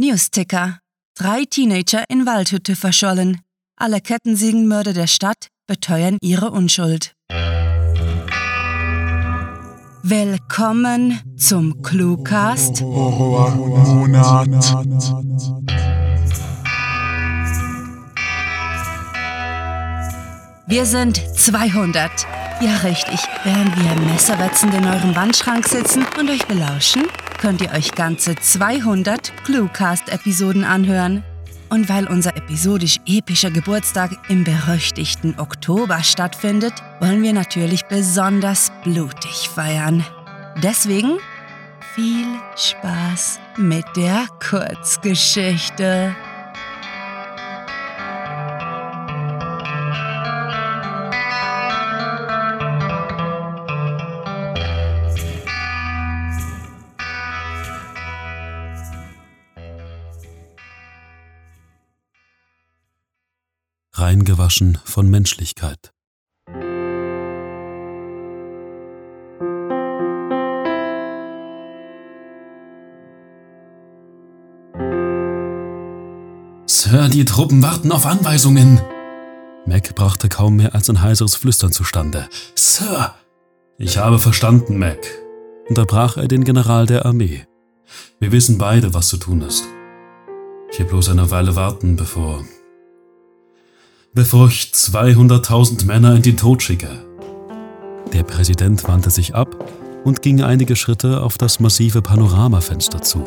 Newsticker. Drei Teenager in Waldhütte verschollen. Alle Kettensägenmörder der Stadt beteuern ihre Unschuld. Willkommen zum Cluecast. Wir sind 200. Ja, richtig. Während wir messerwetzend in eurem Wandschrank sitzen und euch belauschen, könnt ihr euch ganze 200 Cluecast-Episoden anhören. Und weil unser episodisch epischer Geburtstag im berüchtigten Oktober stattfindet, wollen wir natürlich besonders blutig feiern. Deswegen viel Spaß mit der Kurzgeschichte. Reingewaschen von Menschlichkeit. Sir, die Truppen warten auf Anweisungen. Mac brachte kaum mehr als ein heiseres Flüstern zustande. Sir! Ich habe verstanden, Mac, unterbrach er den General der Armee. Wir wissen beide, was zu tun ist. Ich will bloß eine Weile warten, bevor bevor ich 200.000 Männer in den Tod schicke. Der Präsident wandte sich ab und ging einige Schritte auf das massive Panoramafenster zu.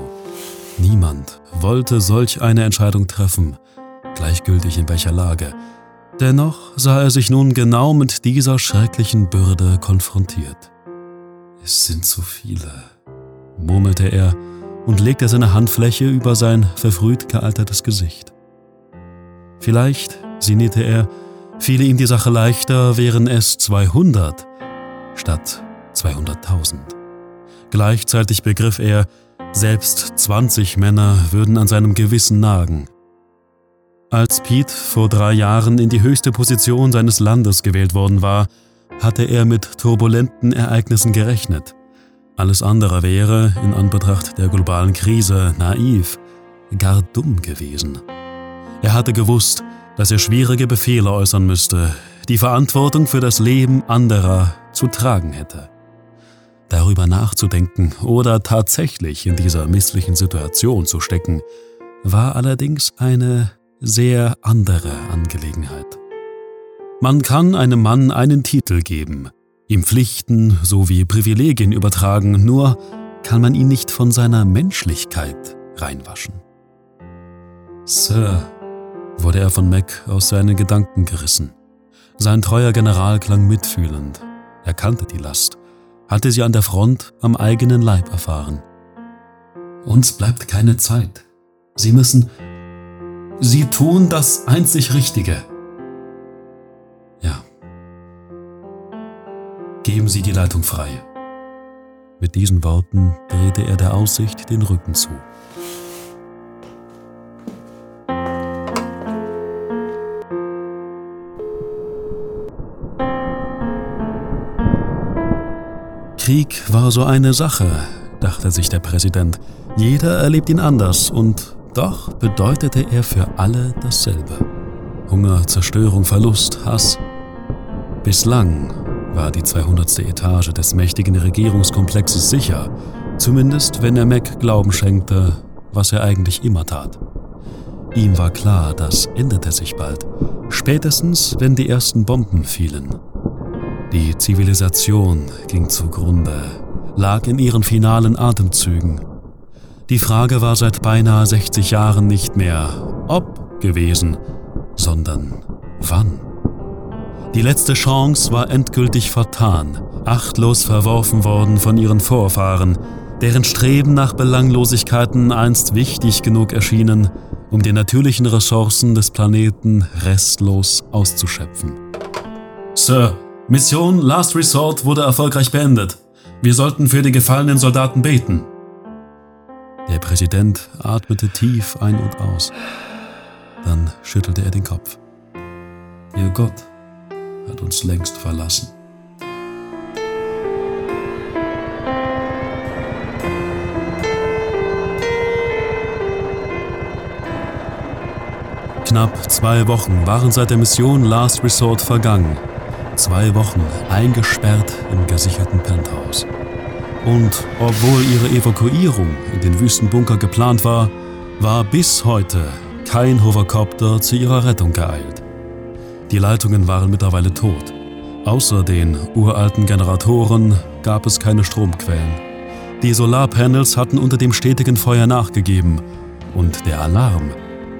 Niemand wollte solch eine Entscheidung treffen, gleichgültig in welcher Lage. Dennoch sah er sich nun genau mit dieser schrecklichen Bürde konfrontiert. Es sind zu viele, murmelte er und legte seine Handfläche über sein verfrüht gealtertes Gesicht. Vielleicht sinnierte er, fiele ihm die Sache leichter, wären es 200 statt 200.000. Gleichzeitig begriff er, selbst 20 Männer würden an seinem Gewissen nagen. Als Pete vor drei Jahren in die höchste Position seines Landes gewählt worden war, hatte er mit turbulenten Ereignissen gerechnet. Alles andere wäre, in Anbetracht der globalen Krise, naiv, gar dumm gewesen. Er hatte gewusst, dass er schwierige Befehle äußern müsste, die Verantwortung für das Leben anderer zu tragen hätte. Darüber nachzudenken oder tatsächlich in dieser misslichen Situation zu stecken, war allerdings eine sehr andere Angelegenheit. Man kann einem Mann einen Titel geben, ihm Pflichten sowie Privilegien übertragen, nur kann man ihn nicht von seiner Menschlichkeit reinwaschen. Sir, wurde er von Mac aus seinen Gedanken gerissen. Sein treuer General klang mitfühlend. Er kannte die Last, hatte sie an der Front am eigenen Leib erfahren. Uns bleibt keine Zeit. Sie müssen. Sie tun das einzig Richtige. Ja. Geben Sie die Leitung frei. Mit diesen Worten drehte er der Aussicht den Rücken zu. War so eine Sache, dachte sich der Präsident. Jeder erlebt ihn anders und doch bedeutete er für alle dasselbe. Hunger, Zerstörung, Verlust, Hass. Bislang war die 200. Etage des mächtigen Regierungskomplexes sicher, zumindest wenn er Mac Glauben schenkte, was er eigentlich immer tat. Ihm war klar, das änderte sich bald, spätestens wenn die ersten Bomben fielen. Die Zivilisation ging zugrunde, lag in ihren finalen Atemzügen. Die Frage war seit beinahe 60 Jahren nicht mehr ob gewesen, sondern wann. Die letzte Chance war endgültig vertan, achtlos verworfen worden von ihren Vorfahren, deren Streben nach Belanglosigkeiten einst wichtig genug erschienen, um die natürlichen Ressourcen des Planeten restlos auszuschöpfen. Sir, Mission Last Resort wurde erfolgreich beendet. Wir sollten für die gefallenen Soldaten beten. Der Präsident atmete tief ein und aus. Dann schüttelte er den Kopf. Ihr Gott hat uns längst verlassen. Knapp zwei Wochen waren seit der Mission Last Resort vergangen. Zwei Wochen eingesperrt im gesicherten Penthouse. Und obwohl ihre Evakuierung in den Wüstenbunker geplant war, war bis heute kein Hovercopter zu ihrer Rettung geeilt. Die Leitungen waren mittlerweile tot. Außer den uralten Generatoren gab es keine Stromquellen. Die Solarpanels hatten unter dem stetigen Feuer nachgegeben und der Alarm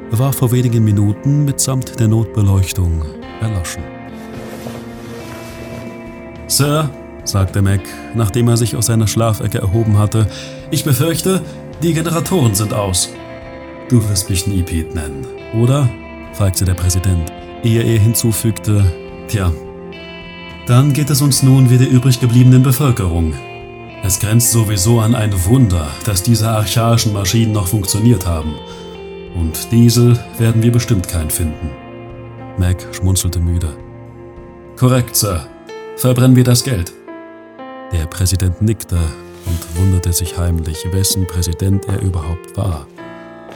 war vor wenigen Minuten mitsamt der Notbeleuchtung erloschen. Sir, sagte Mac, nachdem er sich aus seiner Schlafecke erhoben hatte, ich befürchte, die Generatoren sind aus. Du wirst mich nie Pete nennen, oder? fragte der Präsident, ehe er hinzufügte, tja, dann geht es uns nun wie der übrig gebliebenen Bevölkerung. Es grenzt sowieso an ein Wunder, dass diese archaischen Maschinen noch funktioniert haben. Und Diesel werden wir bestimmt keinen finden. Mac schmunzelte müde. Korrekt, Sir. Verbrennen wir das Geld. Der Präsident nickte und wunderte sich heimlich, wessen Präsident er überhaupt war.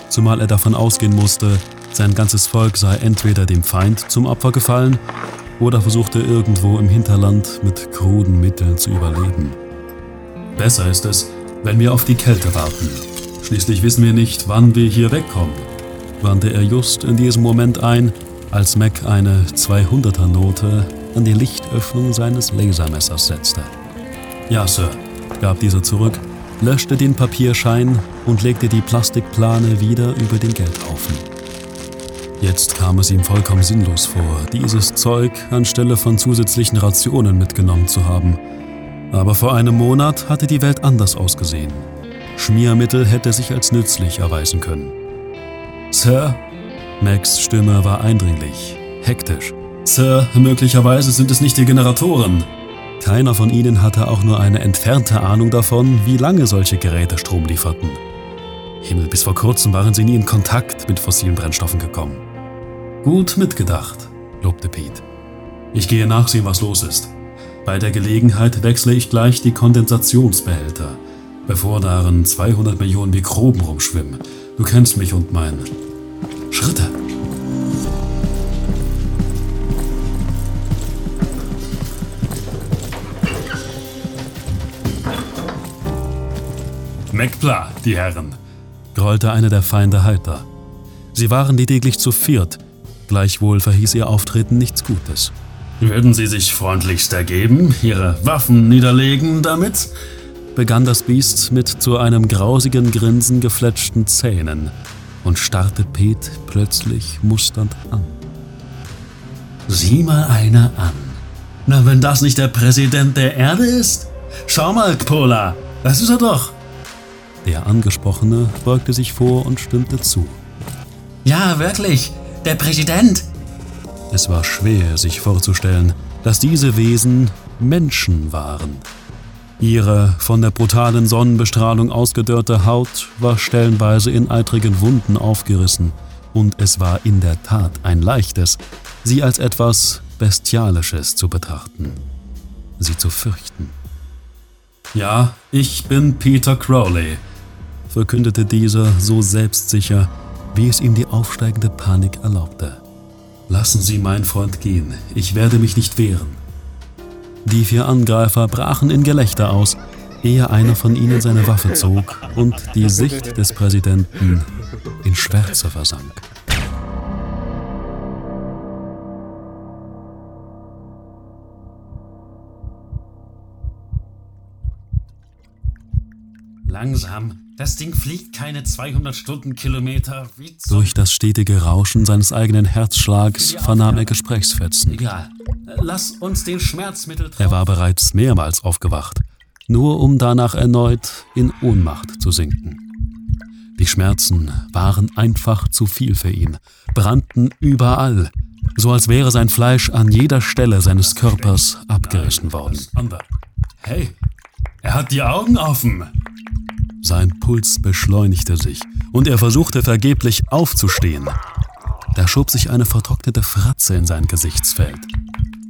Zumal er davon ausgehen musste, sein ganzes Volk sei entweder dem Feind zum Opfer gefallen oder versuchte irgendwo im Hinterland mit kruden Mitteln zu überleben. Besser ist es, wenn wir auf die Kälte warten. Schließlich wissen wir nicht, wann wir hier wegkommen, wandte er just in diesem Moment ein, als Mac eine 200er-Note an die Lichtöffnung seines Lasermessers setzte. Ja, Sir, gab dieser zurück, löschte den Papierschein und legte die Plastikplane wieder über den Geldhaufen. Jetzt kam es ihm vollkommen sinnlos vor, dieses Zeug anstelle von zusätzlichen Rationen mitgenommen zu haben. Aber vor einem Monat hatte die Welt anders ausgesehen. Schmiermittel hätte sich als nützlich erweisen können. Sir? Max Stimme war eindringlich, hektisch. Sir, möglicherweise sind es nicht die Generatoren. Keiner von ihnen hatte auch nur eine entfernte Ahnung davon, wie lange solche Geräte Strom lieferten. Himmel, bis vor kurzem waren sie nie in Kontakt mit fossilen Brennstoffen gekommen. Gut mitgedacht, lobte Pete. Ich gehe nachsehen, was los ist. Bei der Gelegenheit wechsle ich gleich die Kondensationsbehälter, bevor darin 200 Millionen Mikroben rumschwimmen. Du kennst mich und mein Schritte. Mekpla, die Herren, grollte einer der Feinde heiter. Sie waren lediglich zu viert, gleichwohl verhieß ihr Auftreten nichts Gutes. Würden Sie sich freundlichst ergeben, Ihre Waffen niederlegen damit? begann das Biest mit zu einem grausigen Grinsen gefletschten Zähnen und starrte Pete plötzlich musternd an. Sieh mal einer an. Na, wenn das nicht der Präsident der Erde ist? Schau mal, Pola, das ist er doch. Der Angesprochene beugte sich vor und stimmte zu. Ja, wirklich, der Präsident. Es war schwer, sich vorzustellen, dass diese Wesen Menschen waren. Ihre von der brutalen Sonnenbestrahlung ausgedörrte Haut war stellenweise in eitrigen Wunden aufgerissen, und es war in der Tat ein leichtes, sie als etwas Bestialisches zu betrachten, sie zu fürchten. Ja, ich bin Peter Crowley, verkündete dieser so selbstsicher, wie es ihm die aufsteigende Panik erlaubte. Lassen Sie mein Freund gehen, ich werde mich nicht wehren. Die vier Angreifer brachen in Gelächter aus, ehe einer von ihnen seine Waffe zog und die Sicht des Präsidenten in Schwärze versank. Langsam. Das Ding fliegt keine 200 Stundenkilometer. Wie Durch das stetige Rauschen seines eigenen Herzschlags vernahm er Gesprächsfetzen. Egal. Lass uns den Schmerzmittel Er war bereits mehrmals aufgewacht, nur um danach erneut in Ohnmacht zu sinken. Die Schmerzen waren einfach zu viel für ihn, brannten überall, so als wäre sein Fleisch an jeder Stelle seines Körpers abgerissen worden. Hey, er hat die Augen offen. Sein Puls beschleunigte sich und er versuchte vergeblich aufzustehen. Da schob sich eine vertrocknete Fratze in sein Gesichtsfeld.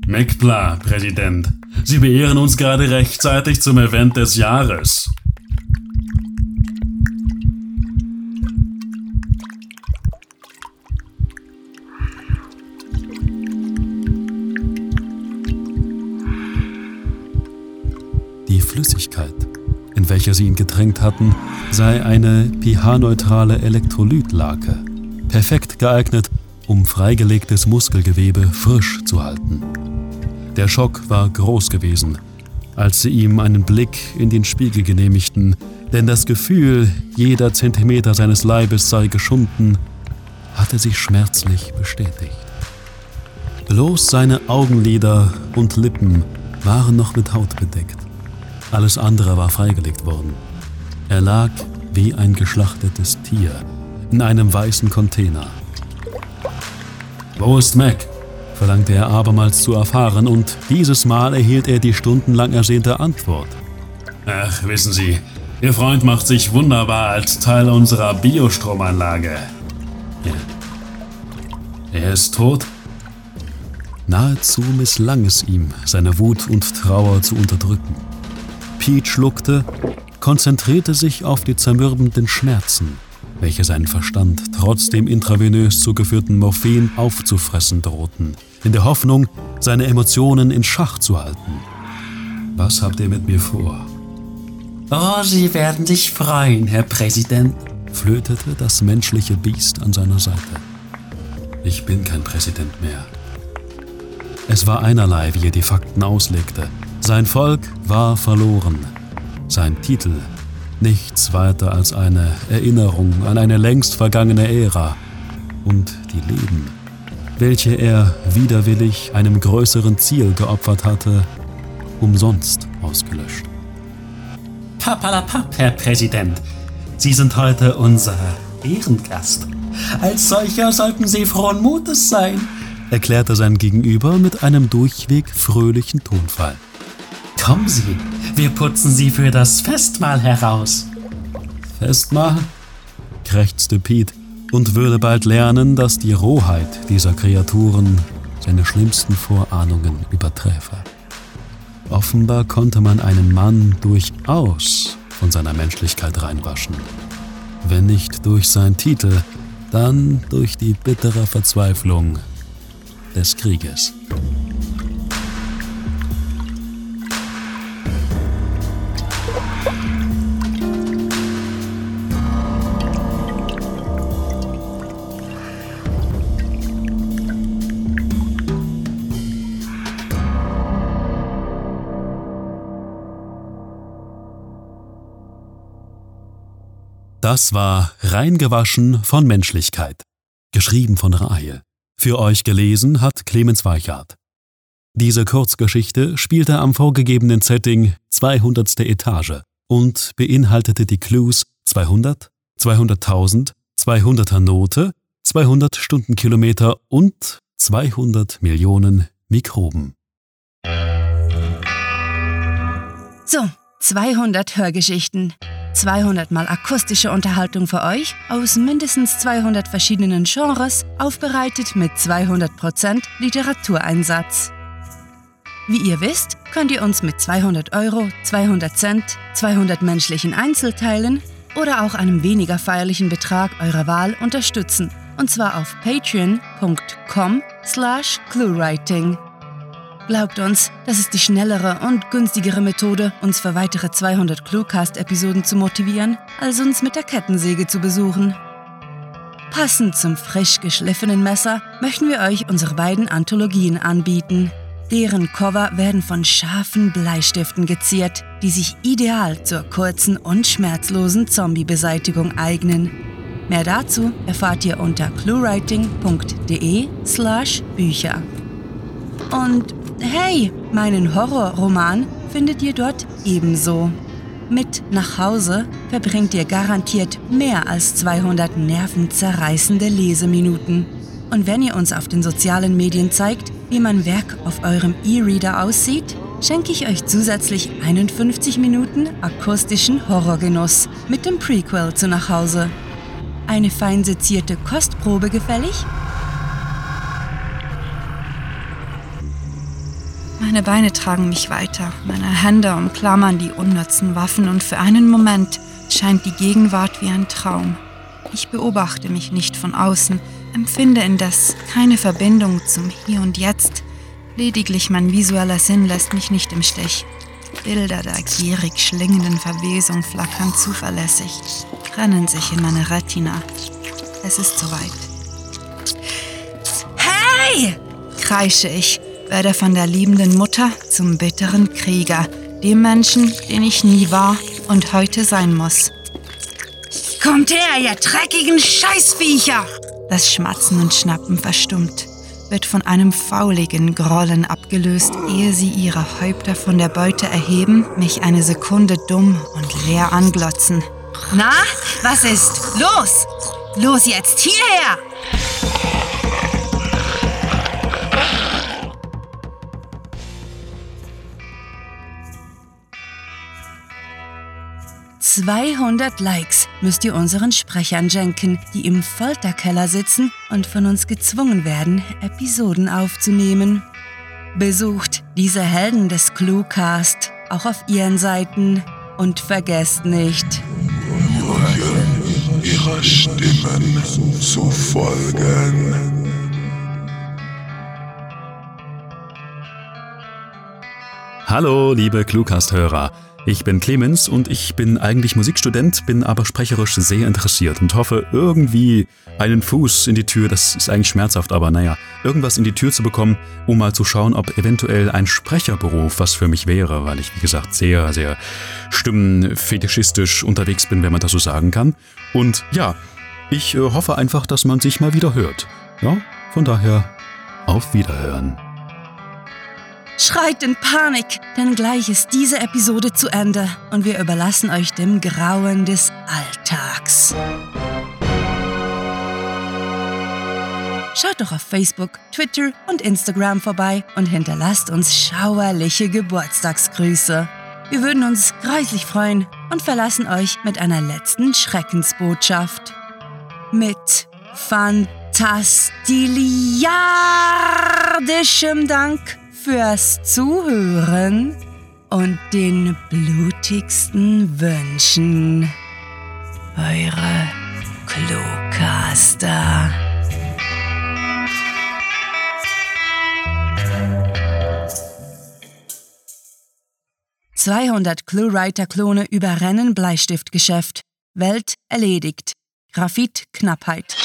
Mekpla, Präsident. Sie beehren uns gerade rechtzeitig zum Event des Jahres. In welche sie ihn getränkt hatten, sei eine pH-neutrale Elektrolytlake, perfekt geeignet, um freigelegtes Muskelgewebe frisch zu halten. Der Schock war groß gewesen, als sie ihm einen Blick in den Spiegel genehmigten, denn das Gefühl, jeder Zentimeter seines Leibes sei geschunden, hatte sich schmerzlich bestätigt. Bloß seine Augenlider und Lippen waren noch mit Haut bedeckt. Alles andere war freigelegt worden. Er lag wie ein geschlachtetes Tier in einem weißen Container. Wo ist Mac? verlangte er abermals zu erfahren, und dieses Mal erhielt er die stundenlang ersehnte Antwort. Ach, wissen Sie, Ihr Freund macht sich wunderbar als Teil unserer Biostromanlage. Ja. Er ist tot? Nahezu misslang es ihm, seine Wut und Trauer zu unterdrücken. Pete schluckte, konzentrierte sich auf die zermürbenden Schmerzen, welche seinen Verstand trotz dem intravenös zugeführten Morphin aufzufressen drohten, in der Hoffnung, seine Emotionen in Schach zu halten. Was habt ihr mit mir vor? Oh, Sie werden sich freuen, Herr Präsident, flötete das menschliche Biest an seiner Seite. Ich bin kein Präsident mehr. Es war einerlei, wie er die Fakten auslegte. Sein Volk war verloren. Sein Titel nichts weiter als eine Erinnerung an eine längst vergangene Ära und die Leben, welche er widerwillig einem größeren Ziel geopfert hatte, umsonst ausgelöscht. Papalapap, Herr Präsident. Sie sind heute unser Ehrengast. Als solcher sollten Sie frohen Mutes sein, erklärte sein Gegenüber mit einem durchweg fröhlichen Tonfall. Kommen Sie, wir putzen Sie für das Festmahl heraus. Festmahl? krächzte Pete und würde bald lernen, dass die Rohheit dieser Kreaturen seine schlimmsten Vorahnungen überträfe. Offenbar konnte man einen Mann durchaus von seiner Menschlichkeit reinwaschen. Wenn nicht durch seinen Titel, dann durch die bittere Verzweiflung des Krieges. Das war Reingewaschen von Menschlichkeit, geschrieben von Rahel. Für euch gelesen hat Clemens Weichart. Diese Kurzgeschichte spielte am vorgegebenen Setting 200. Etage und beinhaltete die Clues 200, 200.000, 200er Note, 200 Stundenkilometer und 200 Millionen Mikroben. So, 200 Hörgeschichten. 200 mal akustische Unterhaltung für euch aus mindestens 200 verschiedenen Genres, aufbereitet mit 200% Literatureinsatz. Wie ihr wisst, könnt ihr uns mit 200 Euro, 200 Cent, 200 menschlichen Einzelteilen oder auch einem weniger feierlichen Betrag eurer Wahl unterstützen. Und zwar auf patreon.com slash cluewriting. Glaubt uns, das ist die schnellere und günstigere Methode, uns für weitere 200 Cluecast-Episoden zu motivieren, als uns mit der Kettensäge zu besuchen. Passend zum frisch geschliffenen Messer möchten wir euch unsere beiden Anthologien anbieten. Deren Cover werden von scharfen Bleistiften geziert, die sich ideal zur kurzen und schmerzlosen Zombie-Beseitigung eignen. Mehr dazu erfahrt ihr unter cluewriting.de/slash Bücher. Und hey, meinen Horrorroman findet ihr dort ebenso. Mit nach Hause verbringt ihr garantiert mehr als 200 nervenzerreißende Leseminuten. Und wenn ihr uns auf den sozialen Medien zeigt, wie mein Werk auf eurem E-Reader aussieht, schenke ich euch zusätzlich 51 Minuten akustischen Horrorgenuss mit dem Prequel zu nach Hause. Eine fein sezierte Kostprobe gefällig? Meine Beine tragen mich weiter, meine Hände umklammern die unnützen Waffen und für einen Moment scheint die Gegenwart wie ein Traum. Ich beobachte mich nicht von außen, empfinde indes keine Verbindung zum Hier und Jetzt, lediglich mein visueller Sinn lässt mich nicht im Stich. Bilder der gierig schlingenden Verwesung flackern zuverlässig, trennen sich in meine Retina. Es ist soweit. Hey! kreische ich, werde von der liebenden Mutter zum bitteren Krieger, dem Menschen, den ich nie war und heute sein muss. Kommt her, ihr dreckigen Scheißviecher! Das Schmatzen und Schnappen verstummt, wird von einem fauligen Grollen abgelöst, ehe sie ihre Häupter von der Beute erheben, mich eine Sekunde dumm und leer anglotzen. Na, was ist? Los! Los jetzt, hierher! 200 Likes müsst ihr unseren Sprechern schenken, die im Folterkeller sitzen und von uns gezwungen werden, Episoden aufzunehmen. Besucht diese Helden des Cluecast auch auf ihren Seiten und vergesst nicht, ihrer Stimmen zu folgen. Hallo, liebe Cluecast-Hörer. Ich bin Clemens und ich bin eigentlich Musikstudent, bin aber sprecherisch sehr interessiert und hoffe irgendwie einen Fuß in die Tür, das ist eigentlich schmerzhaft, aber naja, irgendwas in die Tür zu bekommen, um mal zu schauen, ob eventuell ein Sprecherberuf was für mich wäre, weil ich, wie gesagt, sehr, sehr stimmenfetischistisch unterwegs bin, wenn man das so sagen kann. Und ja, ich äh, hoffe einfach, dass man sich mal wieder hört. Ja, von daher, auf Wiederhören. Schreit in Panik, denn gleich ist diese Episode zu Ende und wir überlassen euch dem Grauen des Alltags. Schaut doch auf Facebook, Twitter und Instagram vorbei und hinterlasst uns schauerliche Geburtstagsgrüße. Wir würden uns greislich freuen und verlassen euch mit einer letzten Schreckensbotschaft. Mit fantastiliardischem Dank fürs Zuhören und den blutigsten Wünschen. Eure Klocaster. »200 Cluewriter-Klone überrennen Bleistiftgeschäft. Welt erledigt. Graphit-Knappheit.«